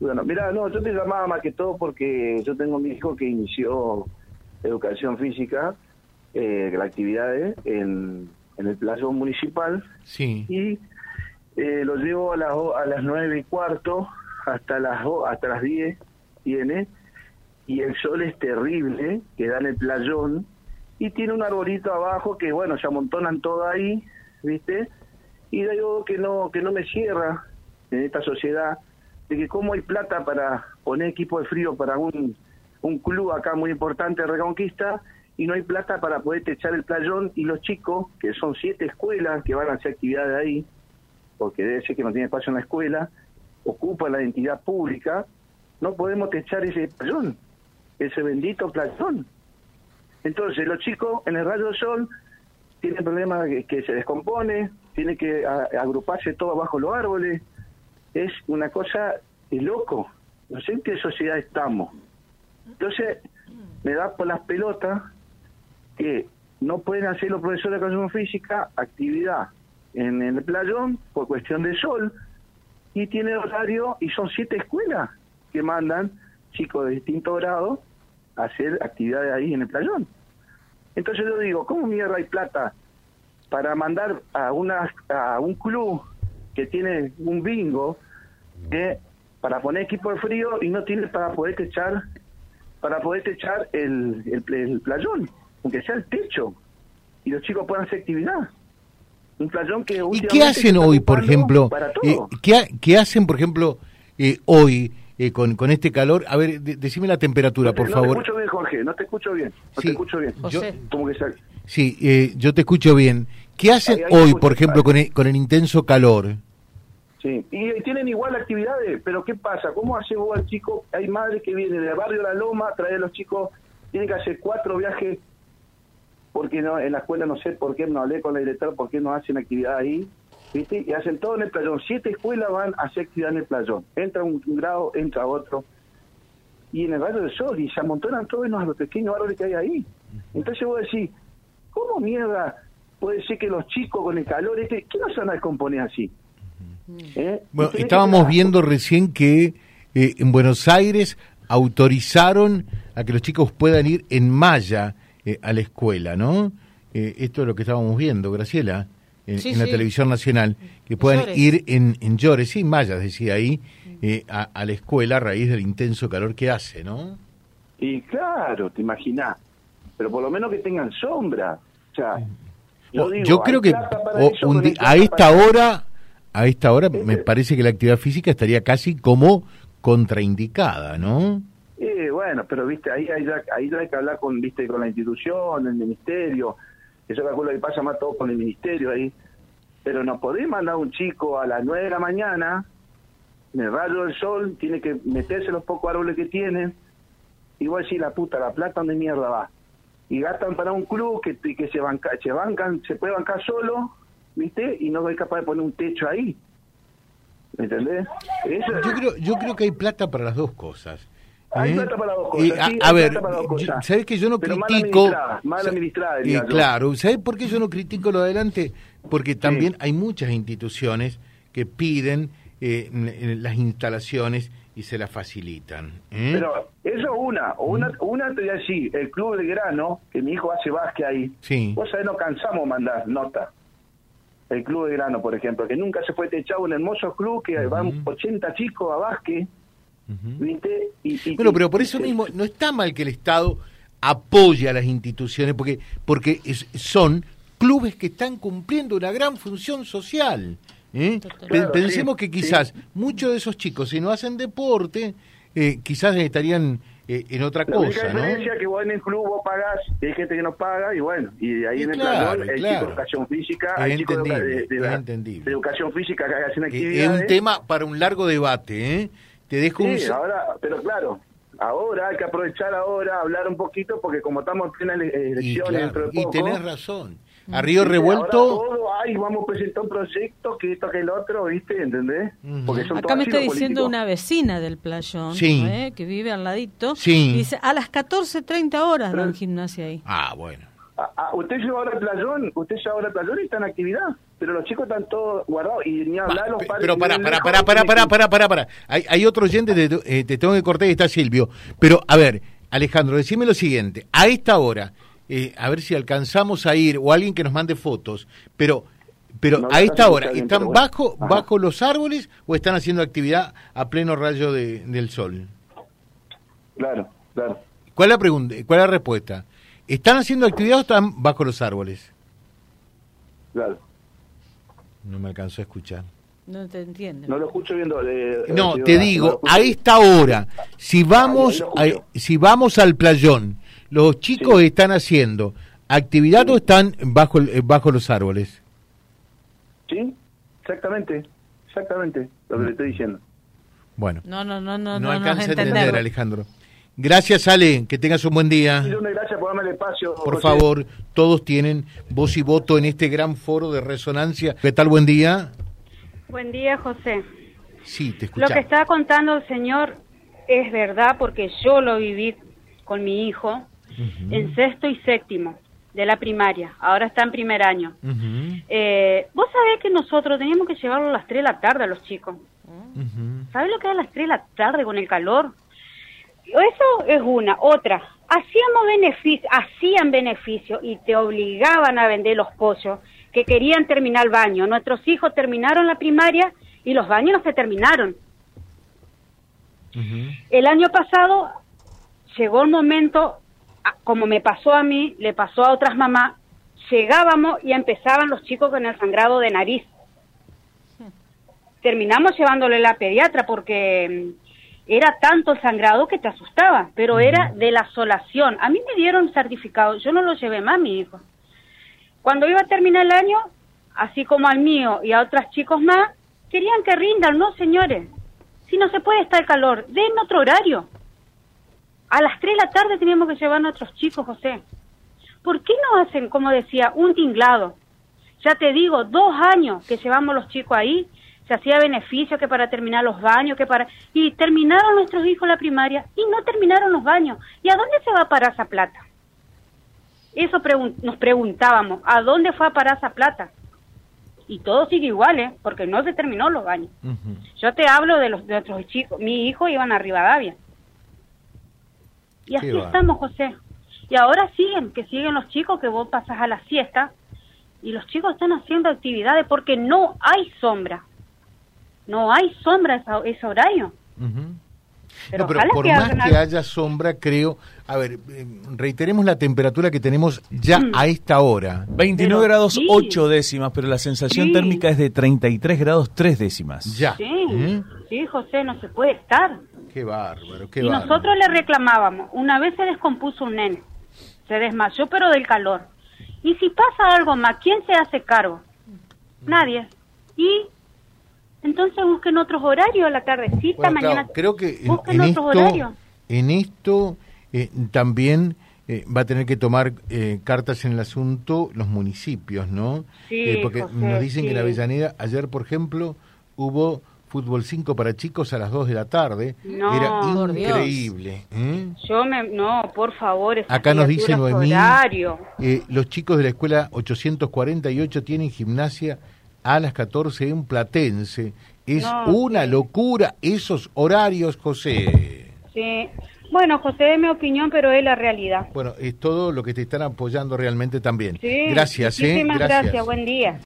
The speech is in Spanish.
Bueno, mira, no, yo te llamaba más que todo porque yo tengo mi hijo que inició educación física, eh, actividades en, en el plazo municipal. Sí. Y eh, lo llevo a las, a las nueve y cuarto hasta las hasta las 10 viene y el sol es terrible que da en el playón y tiene un arbolito abajo que bueno se amontonan todo ahí viste y digo que no que no me cierra en esta sociedad de que cómo hay plata para poner equipo de frío para un un club acá muy importante de Reconquista y no hay plata para poder techar el playón y los chicos que son siete escuelas que van a hacer actividades ahí porque debe ser que no tiene espacio en la escuela ocupa la identidad pública, no podemos techar ese playón, ese bendito playón. Entonces los chicos en el rayo del sol tienen problemas que, se descompone, tienen que agruparse todo bajo los árboles, es una cosa de loco, no sé en qué sociedad estamos. Entonces me da por las pelotas que no pueden hacer los profesores de educación física actividad en el playón por cuestión de sol y tiene horario y son siete escuelas que mandan chicos de distinto grado a hacer actividades ahí en el playón. Entonces yo digo, ¿cómo mierda hay plata para mandar a una a un club que tiene un bingo que para poner equipo de frío y no tiene para poder techar para poder techar el, el, el playón, aunque sea el techo y los chicos puedan hacer actividad? Un playón que ¿Y qué hacen hoy, por ejemplo? Para eh, todo. ¿qué, qué hacen, por ejemplo, eh, hoy eh, con, con este calor? A ver, de- decime la temperatura, No te- por no favor. te escucho bien, Jorge, no te escucho bien. No Sí. te escucho bien. Yo-. Como que Sí, eh, yo te escucho bien. ¿Qué hacen Ahí, ahí te hoy, escucho, por ejemplo, con el, con el intenso calor? Sí. Y, tienen igual actividades, pero ¿qué pasa? ¿Cómo hace vos al chico? Hay madres que vienen del barrio La Loma, trae a los chicos, tienen que hacer cuatro viajes, porque no en la escuela no sé por qué, no hablé con la directora, por qué no hacen actividad ahí, ¿viste? Y hacen todo en el playón. Siete escuelas van a hacer actividad en el playón. Entra un, grado, entra otro. Y en el barrio del sol, y se amontonan todos los, pequeños árboles que hay ahí. Entonces vos decís, ¿cómo mierda puede ser que los chicos con el calor este, ¿qué no se van a descomponer así? ¿Eh? Bueno, estábamos viendo recién que eh, en Buenos Aires autorizaron a que los chicos puedan ir en malla eh, a la escuela, ¿no? Eh, esto es lo que estábamos viendo, Graciela, en, Sí, en la sí. televisión nacional, que puedan Llores. ir en, en Llores, sí, mallas, decía ahí, eh, a, a la escuela a raíz del intenso calor que hace, ¿no? Y claro, te imaginás. Pero por lo menos que tengan sombra. O sea, Yo, digo, yo creo que o- un a esta para- hora, a esta hora me Este- parece que la actividad física estaría casi como contraindicada, ¿no? Eh, bueno, pero viste, ahí hay, ya- ahí ya hay que hablar con, viste, con la institución, el ministerio. Eso calculo que pasa más todo con el ministerio ahí. Pero no podés mandar un chico a las 9 de la mañana, en el rayo del sol, tiene que meterse los pocos árboles que tiene. Y vos decís, la puta, la plata, ¿dónde mierda va? Y gastan para un club que, que se, banca, se bancan, se puede bancar solo, ¿viste? Y no es capaz de poner un techo ahí. ¿Me entendés? Eso, Yo creo, yo creo que hay plata para las dos cosas. Hay ¿eh? plata para las dos Eh, cosas, a, sí, a hay ver, yo-. ¿sabes que yo no Pero mal critico? administrada, mal administrada, eh, diría yo. claro, ¿sabes por qué yo no critico lo de adelante? Porque también hay muchas instituciones que piden eh, las instalaciones y se las facilitan. ¿eh? Pero eso es una. O una, una te voy a decir, el Club de Grano, que mi hijo hace básquet ahí. Sí. Vos sabés, no cansamos mandar nota. El Club de Grano, por ejemplo, que nunca se fue techado, un hermoso club que van 80 chicos a básquet, Ujú. ¿viste? Y, y- Bueno, pero por eso y- mismo no está mal que el Estado apoye a las instituciones, porque, porque es- son clubes que están cumpliendo una gran función social. ¿eh? Claro, Pensemos sí, que quizás muchos de esos chicos, si no hacen deporte, eh, quizás estarían en otra La única cosa, ¿no? diferencia es que vos en el club vos pagás, y hay gente que no paga, y bueno, y ahí Y en el claro, playón hay claro. chicos de educación física, Es hay chicos de, de- de es la- de educación física que hacen Que es actividades. un tema para un largo debate, ¿eh? Te dejo un... Sí, ahora, pero claro, ahora hay que aprovechar ahora, hablar un poquito, porque como estamos en plena y, elecciones claro, dentro de y poco, tenés razón. A Río ¿viste? Revuelto... Ahora todo, ay, vamos a presentar un proyecto, que esto, que el otro, ¿viste? ¿Entendés? Ujú. Porque son Acá me está diciendo políticos. una vecina del playón, Sí. ¿eh? que vive al ladito. Sí. y Dice, a las 14.30 horas dan gimnasia ahí. Ah, bueno. Ah, ah, usted lleva ahora el playón, usted lleva ahora el playón y está en actividad, pero los chicos están todos guardados y ni hablar los padres. Pero para, para, tienen para, que- para, para, para. Hay, hay otro oyente, te, eh, te tengo que cortar y está Silvio. Pero, a ver, Alejandro, decime lo siguiente. A esta hora, eh, a ver si alcanzamos a ir, o alguien que nos mande fotos, pero... Pero No, a esta hora, ¿están bueno. bajo, Ajá. bajo los árboles o están haciendo actividad a pleno rayo de- del sol? Claro, claro. ¿Cuál es la pregunta? ¿Cuál es la respuesta? ¿Están haciendo actividad o están bajo los árboles? Claro. No me alcanzó a escuchar. No te entienden. No lo escucho viendo. eh, No, señora, te no lo digo, a esta hora, si vamos, Ah, lo a- si vamos al playón, los chicos Sí. están haciendo actividad o están bajo el- eh, bajo los árboles. Sí, exactamente, exactamente lo que le estoy diciendo. Bueno, No, no, no, no, no, no, alcanza a entender. Alejandro. Gracias, Ale, que tengas un buen día. Gracias por darme el espacio. Por José. favor, todos tienen voz y voto en este gran foro de resonancia. ¿Qué tal? Buen día. Buen día, José. Sí, te Lo escuchamos. que está contando el señor es verdad porque yo lo viví con mi hijo en sexto y séptimo de la primaria. Ahora está en primer año. Eh, Vos sabés que nosotros teníamos que llevarlo a las 3 de la tarde a los chicos. ujú. ¿Sabés lo que es a las 3 de la tarde con el calor? Eso es una. Otra, hacíamos beneficio, hacían beneficio y te obligaban a vender los pollos que querían terminar el baño. Nuestros hijos terminaron la primaria y los baños no se terminaron. El año pasado llegó el momento, como me pasó a mí, le pasó a otras mamás, llegábamos y empezaban los chicos con el sangrado de nariz. Terminamos llevándole la pediatra porque mm, era tanto el sangrado que te asustaba, pero era de la asolación. A mí me dieron certificado, yo no lo llevé más, mi hijo. Cuando iba a terminar el año, así como al mío y a otros chicos más, querían que rindan, no señores. Si no se puede estar el calor, den otro horario. A las 3 de la tarde teníamos que llevar a nuestros chicos, José. ¿Por qué no hacen, como decía, un tinglado? Ya te digo, dos años que llevamos los chicos ahí, se hacía beneficio que para terminar los baños, que para... Y terminaron nuestros hijos la primaria y no terminaron los baños. ¿Y a dónde se va a parar esa plata? Eso pregun- nos preguntábamos, ¿a dónde fue a parar esa plata? Y todo sigue igual, ¿eh? Porque no se terminó los baños. Yo te hablo de los de nuestros chicos. Mi hijo iban a Rivadavia. Y así estamos, José. Y ahora siguen, que siguen los chicos, que vos pasas a la siesta y los chicos están haciendo actividades porque no hay sombra. No hay sombra esa- ese horario. Pero no, pero por que más que haya sombra, creo. A ver, eh, reiteremos la temperatura que tenemos ya Mm. a esta hora. 29 Pero grados sí. 8 décimas, pero la sensación Sí. térmica es de 33 grados 3 décimas. Ya. Sí, ¿Eh? sí, José, no se puede estar. Qué bárbaro, qué y bárbaro. nosotros le reclamábamos. Una vez se descompuso un nene. Se desmayó, pero del calor. Y si pasa algo más, ¿quién se hace cargo? Nadie. Y entonces busquen otros horarios a la tardecita, Bueno, mañana. claro, creo que en, busquen en otros esto, horarios. en esto eh, también eh, va a tener que tomar eh, cartas en el asunto los municipios, ¿no? Eh, Sí, porque José, nos dicen que en. Avellaneda, ayer, por ejemplo, hubo fútbol 5 para chicos a las 2 de la tarde. No, Era increíble. ¿eh? Yo me. No, por favor. Acá nos dice Noemí, eh, los chicos de la escuela 848 tienen gimnasia a las 14 en Platense. Es No, una sí. locura esos horarios, José. Sí. Bueno, José, es mi opinión, pero es la realidad. Bueno, es todo lo que te están apoyando realmente también. Sí. Gracias, ¿eh? Muchísimas gracias. Buen día.